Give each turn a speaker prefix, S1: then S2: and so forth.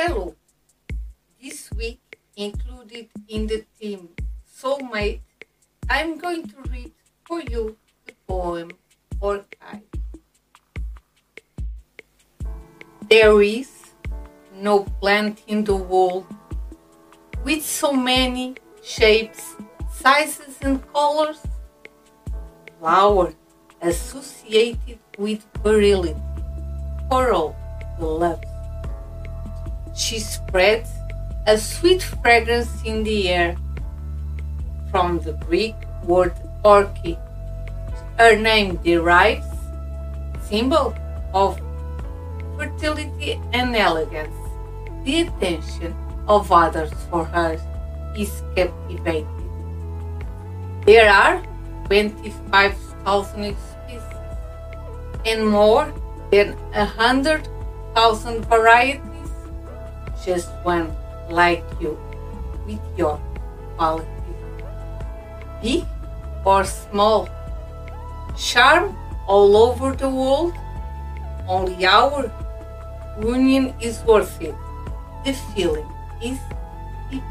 S1: Hello. This week, included in the theme Soulmate, I'm going to read for you the poem Orchid. There is no plant in the world with so many shapes, sizes, and colors. Flower associated with virility the loves. She spreads a sweet fragrance in the air from the Greek word orchid. Her name derives symbol of fertility and elegance. The attention of others for her is captivated. There are 25,000 species and more than 100,000 varieties. Just one like you with your quality. Big or small, charm all over the world. Only our union is worth it. The feeling is deep.